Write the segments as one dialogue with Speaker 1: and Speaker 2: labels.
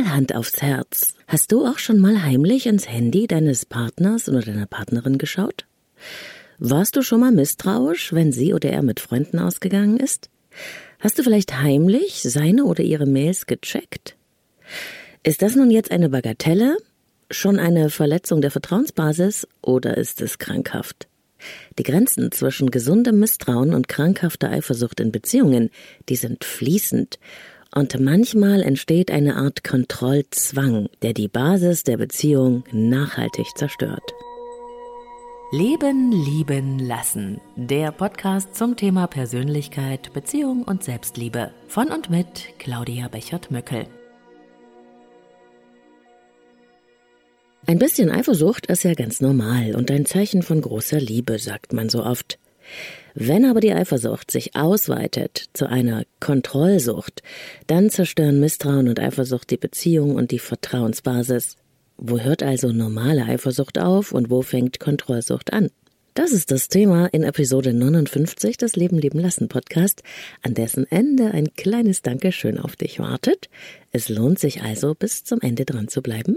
Speaker 1: Mal Hand aufs Herz. Hast du auch schon mal heimlich ins Handy deines Partners oder deiner Partnerin geschaut? Warst du schon mal misstrauisch, wenn sie oder er mit Freunden ausgegangen ist? Hast du vielleicht heimlich seine oder ihre Mails gecheckt? Ist das nun jetzt eine Bagatelle, schon eine Verletzung der Vertrauensbasis oder ist es krankhaft? Die Grenzen zwischen gesundem Misstrauen und krankhafter Eifersucht in Beziehungen, die sind fließend. Und manchmal entsteht eine Art Kontrollzwang, der die Basis der Beziehung nachhaltig zerstört.
Speaker 2: Leben, lieben, lassen. Der Podcast zum Thema Persönlichkeit, Beziehung und Selbstliebe. Von und mit Claudia Bechert-Möckel.
Speaker 1: Ein bisschen Eifersucht ist ja ganz normal und ein Zeichen von großer Liebe, sagt man so oft. Wenn aber die Eifersucht sich ausweitet zu einer Kontrollsucht, dann zerstören Misstrauen und Eifersucht die Beziehung und die Vertrauensbasis. Wo hört also normale Eifersucht auf und wo fängt Kontrollsucht an? Das ist das Thema in Episode 59 des Leben leben lassen Podcast, an dessen Ende ein kleines Dankeschön auf dich wartet. Es lohnt sich also, bis zum Ende dran zu bleiben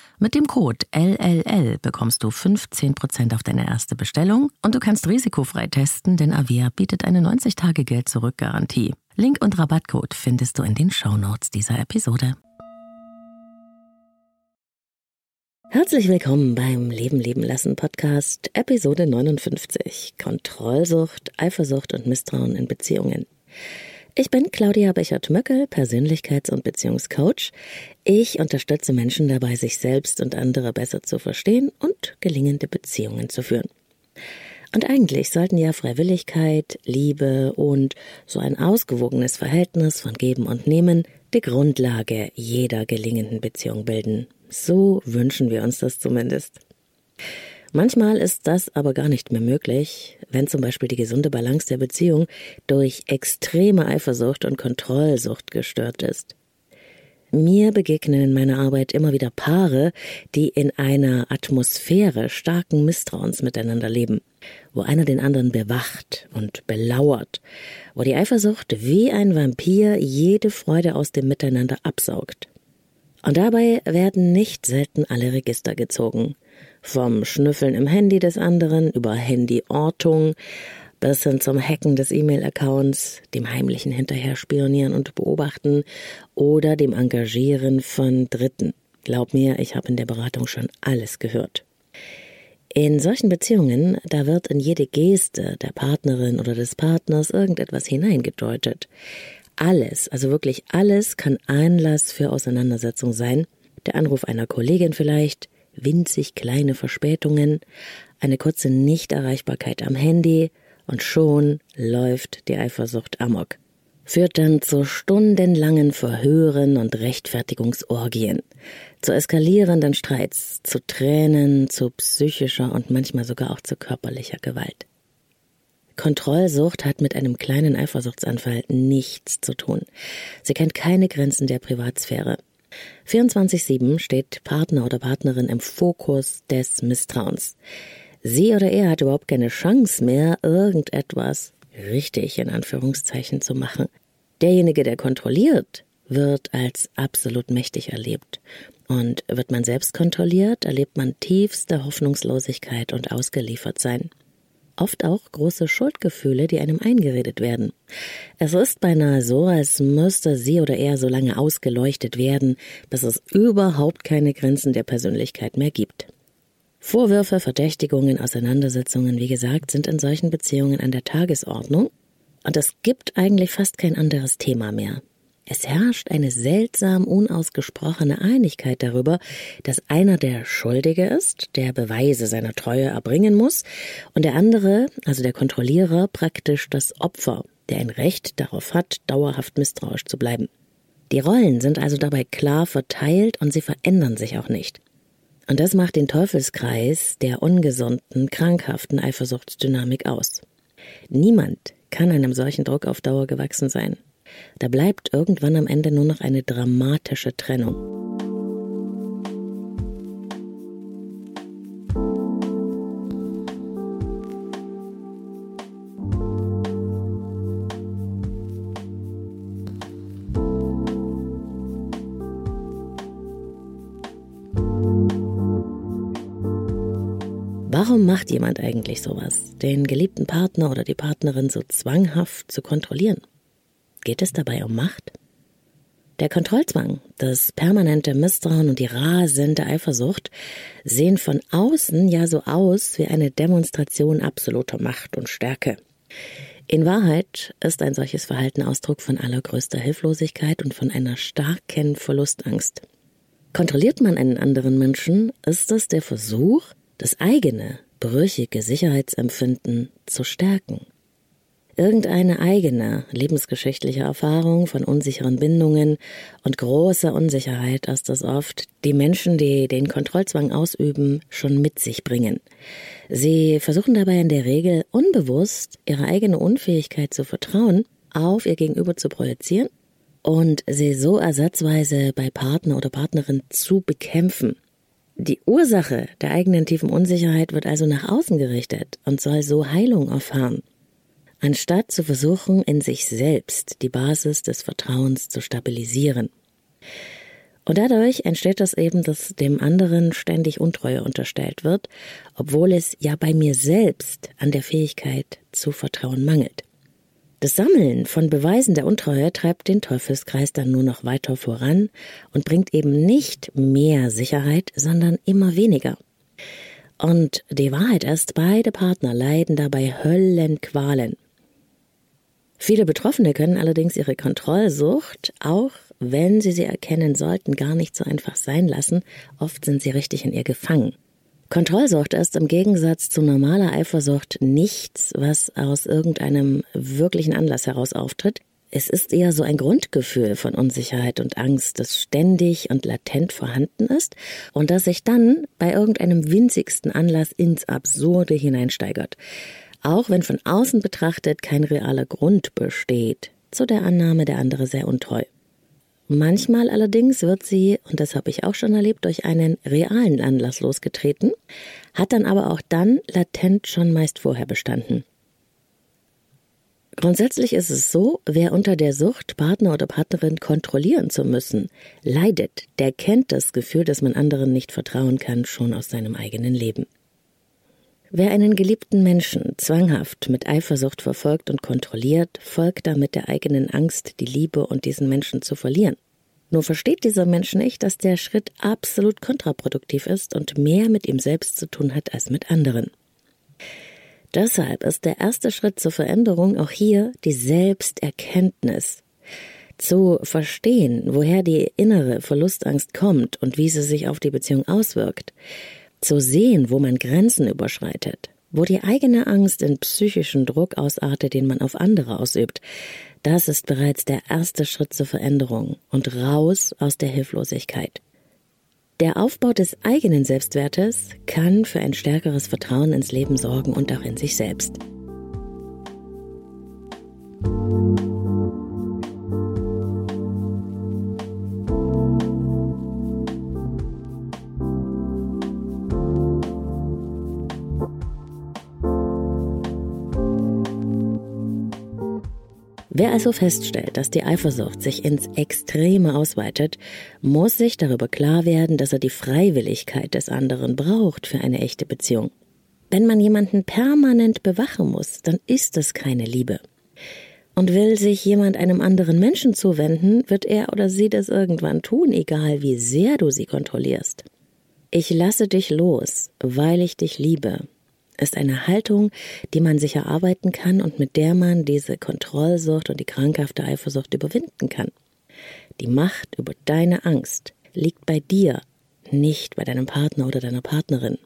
Speaker 2: Mit dem Code LLL bekommst du 15% auf deine erste Bestellung und du kannst risikofrei testen, denn Avia bietet eine 90-Tage-Geld-Zurück-Garantie. Link und Rabattcode findest du in den Shownotes dieser Episode.
Speaker 1: Herzlich willkommen beim Leben leben lassen Podcast, Episode 59. Kontrollsucht, Eifersucht und Misstrauen in Beziehungen. Ich bin Claudia Bechert-Möckel, Persönlichkeits- und Beziehungscoach. Ich unterstütze Menschen dabei, sich selbst und andere besser zu verstehen und gelingende Beziehungen zu führen. Und eigentlich sollten ja Freiwilligkeit, Liebe und so ein ausgewogenes Verhältnis von Geben und Nehmen die Grundlage jeder gelingenden Beziehung bilden. So wünschen wir uns das zumindest. Manchmal ist das aber gar nicht mehr möglich, wenn zum Beispiel die gesunde Balance der Beziehung durch extreme Eifersucht und Kontrollsucht gestört ist. Mir begegnen in meiner Arbeit immer wieder Paare, die in einer Atmosphäre starken Misstrauens miteinander leben, wo einer den anderen bewacht und belauert, wo die Eifersucht wie ein Vampir jede Freude aus dem Miteinander absaugt. Und dabei werden nicht selten alle Register gezogen. Vom Schnüffeln im Handy des anderen über Handyortung bis hin zum Hacken des E-Mail-Accounts, dem heimlichen Hinterherspionieren und Beobachten oder dem Engagieren von Dritten. Glaub mir, ich habe in der Beratung schon alles gehört. In solchen Beziehungen, da wird in jede Geste der Partnerin oder des Partners irgendetwas hineingedeutet. Alles, also wirklich alles kann Anlass für Auseinandersetzung sein. Der Anruf einer Kollegin vielleicht, winzig kleine Verspätungen, eine kurze Nichterreichbarkeit am Handy und schon läuft die Eifersucht amok. Führt dann zu stundenlangen Verhören und Rechtfertigungsorgien, zu eskalierenden Streits, zu Tränen, zu psychischer und manchmal sogar auch zu körperlicher Gewalt. Kontrollsucht hat mit einem kleinen Eifersuchtsanfall nichts zu tun. Sie kennt keine Grenzen der Privatsphäre. 24-7 steht Partner oder Partnerin im Fokus des Misstrauens. Sie oder er hat überhaupt keine Chance mehr, irgendetwas richtig in Anführungszeichen zu machen. Derjenige, der kontrolliert, wird als absolut mächtig erlebt. Und wird man selbst kontrolliert, erlebt man tiefste Hoffnungslosigkeit und ausgeliefert sein. Oft auch große Schuldgefühle, die einem eingeredet werden. Es ist beinahe so, als müsste sie oder er so lange ausgeleuchtet werden, bis es überhaupt keine Grenzen der Persönlichkeit mehr gibt. Vorwürfe, Verdächtigungen, Auseinandersetzungen, wie gesagt, sind in solchen Beziehungen an der Tagesordnung und es gibt eigentlich fast kein anderes Thema mehr. Es herrscht eine seltsam unausgesprochene Einigkeit darüber, dass einer der Schuldige ist, der Beweise seiner Treue erbringen muss, und der andere, also der Kontrollierer, praktisch das Opfer, der ein Recht darauf hat, dauerhaft misstrauisch zu bleiben. Die Rollen sind also dabei klar verteilt und sie verändern sich auch nicht. Und das macht den Teufelskreis der ungesunden, krankhaften Eifersuchtsdynamik aus. Niemand kann einem solchen Druck auf Dauer gewachsen sein. Da bleibt irgendwann am Ende nur noch eine dramatische Trennung. Warum macht jemand eigentlich sowas, den geliebten Partner oder die Partnerin so zwanghaft zu kontrollieren? Geht es dabei um Macht? Der Kontrollzwang, das permanente Misstrauen und die rasende Eifersucht sehen von außen ja so aus wie eine Demonstration absoluter Macht und Stärke. In Wahrheit ist ein solches Verhalten Ausdruck von allergrößter Hilflosigkeit und von einer starken Verlustangst. Kontrolliert man einen anderen Menschen, ist es der Versuch, das eigene, brüchige Sicherheitsempfinden zu stärken. Irgendeine eigene lebensgeschichtliche Erfahrung von unsicheren Bindungen und großer Unsicherheit ist es oft, die Menschen, die den Kontrollzwang ausüben, schon mit sich bringen. Sie versuchen dabei in der Regel unbewusst ihre eigene Unfähigkeit zu vertrauen auf ihr Gegenüber zu projizieren und sie so ersatzweise bei Partner oder Partnerin zu bekämpfen. Die Ursache der eigenen tiefen Unsicherheit wird also nach außen gerichtet und soll so Heilung erfahren, anstatt zu versuchen, in sich selbst die Basis des Vertrauens zu stabilisieren. Und dadurch entsteht das eben, dass dem anderen ständig Untreue unterstellt wird, obwohl es ja bei mir selbst an der Fähigkeit zu Vertrauen mangelt. Das Sammeln von Beweisen der Untreue treibt den Teufelskreis dann nur noch weiter voran und bringt eben nicht mehr Sicherheit, sondern immer weniger. Und die Wahrheit ist, beide Partner leiden dabei Höllenqualen. Viele Betroffene können allerdings ihre Kontrollsucht, auch wenn sie sie erkennen sollten, gar nicht so einfach sein lassen. Oft sind sie richtig in ihr gefangen. Kontrollsucht ist im Gegensatz zu normaler Eifersucht nichts, was aus irgendeinem wirklichen Anlass heraus auftritt. Es ist eher so ein Grundgefühl von Unsicherheit und Angst, das ständig und latent vorhanden ist und das sich dann bei irgendeinem winzigsten Anlass ins Absurde hineinsteigert. Auch wenn von außen betrachtet kein realer Grund besteht zu der Annahme, der andere sei untreu. Manchmal allerdings wird sie, und das habe ich auch schon erlebt, durch einen realen Anlass losgetreten, hat dann aber auch dann latent schon meist vorher bestanden. Grundsätzlich ist es so, wer unter der Sucht, Partner oder Partnerin kontrollieren zu müssen, leidet, der kennt das Gefühl, dass man anderen nicht vertrauen kann, schon aus seinem eigenen Leben. Wer einen geliebten Menschen zwanghaft mit Eifersucht verfolgt und kontrolliert, folgt damit der eigenen Angst, die Liebe und diesen Menschen zu verlieren. Nur versteht dieser Mensch nicht, dass der Schritt absolut kontraproduktiv ist und mehr mit ihm selbst zu tun hat als mit anderen. Deshalb ist der erste Schritt zur Veränderung auch hier die Selbsterkenntnis. Zu verstehen, woher die innere Verlustangst kommt und wie sie sich auf die Beziehung auswirkt zu sehen, wo man Grenzen überschreitet, wo die eigene Angst in psychischen Druck ausartet, den man auf andere ausübt, das ist bereits der erste Schritt zur Veränderung und raus aus der Hilflosigkeit. Der Aufbau des eigenen Selbstwertes kann für ein stärkeres Vertrauen ins Leben sorgen und auch in sich selbst. Wer also feststellt, dass die Eifersucht sich ins Extreme ausweitet, muss sich darüber klar werden, dass er die Freiwilligkeit des anderen braucht für eine echte Beziehung. Wenn man jemanden permanent bewachen muss, dann ist es keine Liebe. Und will sich jemand einem anderen Menschen zuwenden, wird er oder sie das irgendwann tun, egal wie sehr du sie kontrollierst. Ich lasse dich los, weil ich dich liebe, ist eine Haltung, die man sich erarbeiten kann und mit der man diese Kontrollsucht und die krankhafte Eifersucht überwinden kann. Die Macht über deine Angst liegt bei dir, nicht bei deinem Partner oder deiner Partnerin.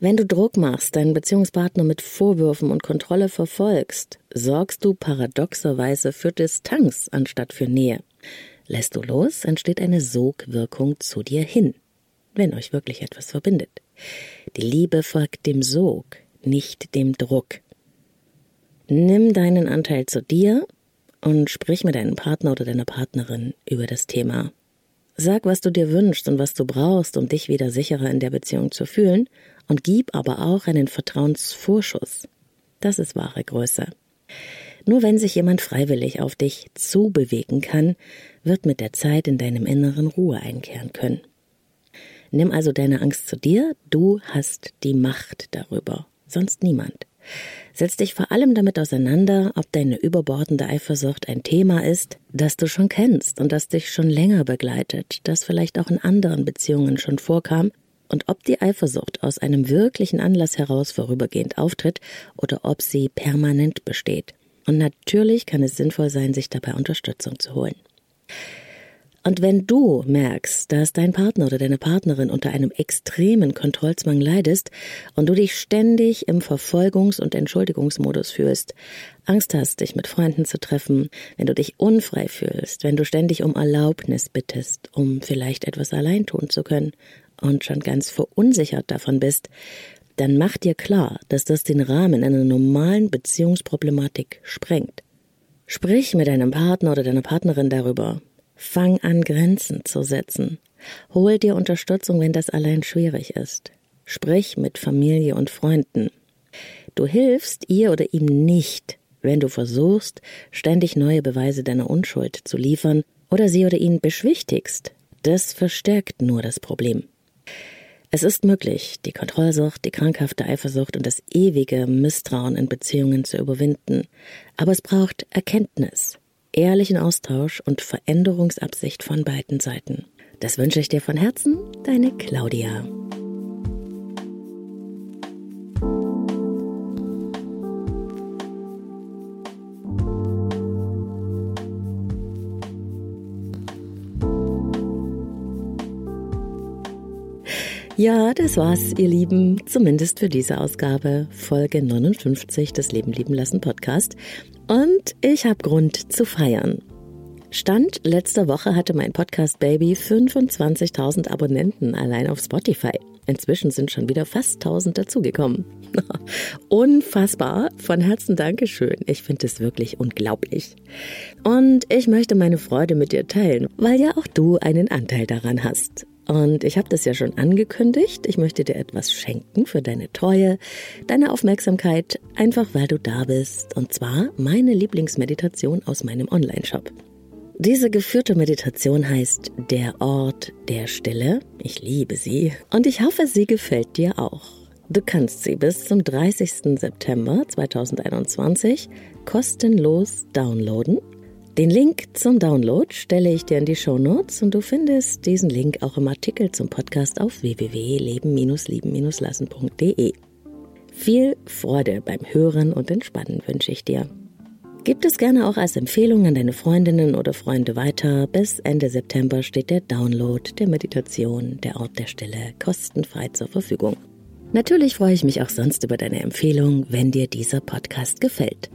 Speaker 1: Wenn du Druck machst, deinen Beziehungspartner mit Vorwürfen und Kontrolle verfolgst, sorgst du paradoxerweise für Distanz anstatt für Nähe. Lässt du los, entsteht eine Sogwirkung zu dir hin, wenn euch wirklich etwas verbindet. Die Liebe folgt dem Sog, nicht dem Druck. Nimm deinen Anteil zu dir und sprich mit deinem Partner oder deiner Partnerin über das Thema. Sag, was du dir wünschst und was du brauchst, um dich wieder sicherer in der Beziehung zu fühlen, und gib aber auch einen Vertrauensvorschuss. Das ist wahre Größe. Nur wenn sich jemand freiwillig auf dich zubewegen kann, wird mit der Zeit in deinem Inneren Ruhe einkehren können. Nimm also deine Angst zu dir, du hast die Macht darüber, sonst niemand. Setz dich vor allem damit auseinander, ob deine überbordende Eifersucht ein Thema ist, das du schon kennst und das dich schon länger begleitet, das vielleicht auch in anderen Beziehungen schon vorkam und ob die Eifersucht aus einem wirklichen Anlass heraus vorübergehend auftritt oder ob sie permanent besteht. Und natürlich kann es sinnvoll sein, sich dabei Unterstützung zu holen. Und wenn du merkst, dass dein Partner oder deine Partnerin unter einem extremen Kontrollzwang leidest und du dich ständig im Verfolgungs- und Entschuldigungsmodus fühlst, Angst hast, dich mit Freunden zu treffen, wenn du dich unfrei fühlst, wenn du ständig um Erlaubnis bittest, um vielleicht etwas allein tun zu können und schon ganz verunsichert davon bist, dann mach dir klar, dass das den Rahmen einer normalen Beziehungsproblematik sprengt. Sprich mit deinem Partner oder deiner Partnerin darüber, Fang an, Grenzen zu setzen. Hol dir Unterstützung, wenn das allein schwierig ist. Sprich mit Familie und Freunden. Du hilfst ihr oder ihm nicht, wenn du versuchst, ständig neue Beweise deiner Unschuld zu liefern oder sie oder ihn beschwichtigst. Das verstärkt nur das Problem. Es ist möglich, die Kontrollsucht, die krankhafte Eifersucht und das ewige Misstrauen in Beziehungen zu überwinden. Aber es braucht Erkenntnis ehrlichen Austausch und Veränderungsabsicht von beiden Seiten. Das wünsche ich dir von Herzen, deine Claudia. Ja, das war's, ihr Lieben. Zumindest für diese Ausgabe, Folge 59 des Leben lieben lassen Podcast. Und ich habe Grund zu feiern. Stand letzter Woche hatte mein Podcast Baby 25.000 Abonnenten allein auf Spotify. Inzwischen sind schon wieder fast 1000 dazugekommen. Unfassbar. Von Herzen Dankeschön. Ich finde es wirklich unglaublich. Und ich möchte meine Freude mit dir teilen, weil ja auch du einen Anteil daran hast. Und ich habe das ja schon angekündigt. Ich möchte dir etwas schenken für deine Treue, deine Aufmerksamkeit, einfach weil du da bist. Und zwar meine Lieblingsmeditation aus meinem Online-Shop. Diese geführte Meditation heißt Der Ort der Stille. Ich liebe sie und ich hoffe, sie gefällt dir auch. Du kannst sie bis zum 30. September 2021 kostenlos downloaden den Link zum Download stelle ich dir in die Show Notes und du findest diesen Link auch im Artikel zum Podcast auf www.leben-lieben-lassen.de. Viel Freude beim Hören und Entspannen wünsche ich dir. Gib es gerne auch als Empfehlung an deine Freundinnen oder Freunde weiter. Bis Ende September steht der Download der Meditation, der Ort der Stille, kostenfrei zur Verfügung. Natürlich freue ich mich auch sonst über deine Empfehlung, wenn dir dieser Podcast gefällt.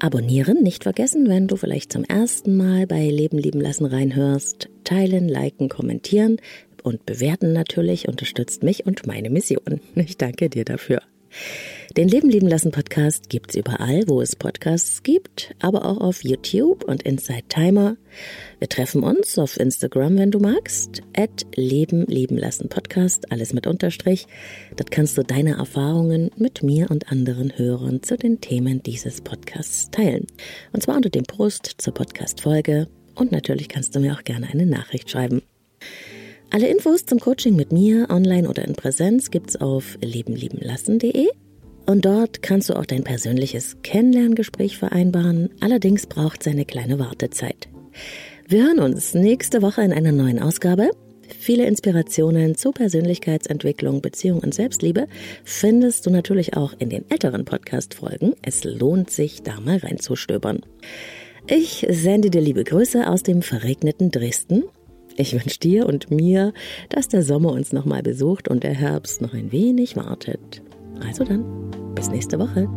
Speaker 1: Abonnieren nicht vergessen, wenn du vielleicht zum ersten Mal bei Leben lieben lassen reinhörst. Teilen, liken, kommentieren und bewerten natürlich unterstützt mich und meine Mission. Ich danke dir dafür. Den Leben lieben lassen Podcast gibt's überall, wo es Podcasts gibt, aber auch auf YouTube und Inside Timer. Wir treffen uns auf Instagram, wenn du magst, at Leben lieben lassen Podcast, alles mit Unterstrich. Dort kannst du deine Erfahrungen mit mir und anderen Hörern zu den Themen dieses Podcasts teilen. Und zwar unter dem Post zur Podcast-Folge. Und natürlich kannst du mir auch gerne eine Nachricht schreiben. Alle Infos zum Coaching mit mir, online oder in Präsenz, gibt's auf lebenliebenlassen.de. Und dort kannst du auch dein persönliches Kennenlerngespräch vereinbaren. Allerdings braucht es eine kleine Wartezeit. Wir hören uns nächste Woche in einer neuen Ausgabe. Viele Inspirationen zu Persönlichkeitsentwicklung, Beziehung und Selbstliebe findest du natürlich auch in den älteren Podcast-Folgen. Es lohnt sich, da mal reinzustöbern. Ich sende dir liebe Grüße aus dem verregneten Dresden. Ich wünsche dir und mir, dass der Sommer uns nochmal besucht und der Herbst noch ein wenig wartet. Also dann, bis nächste Woche.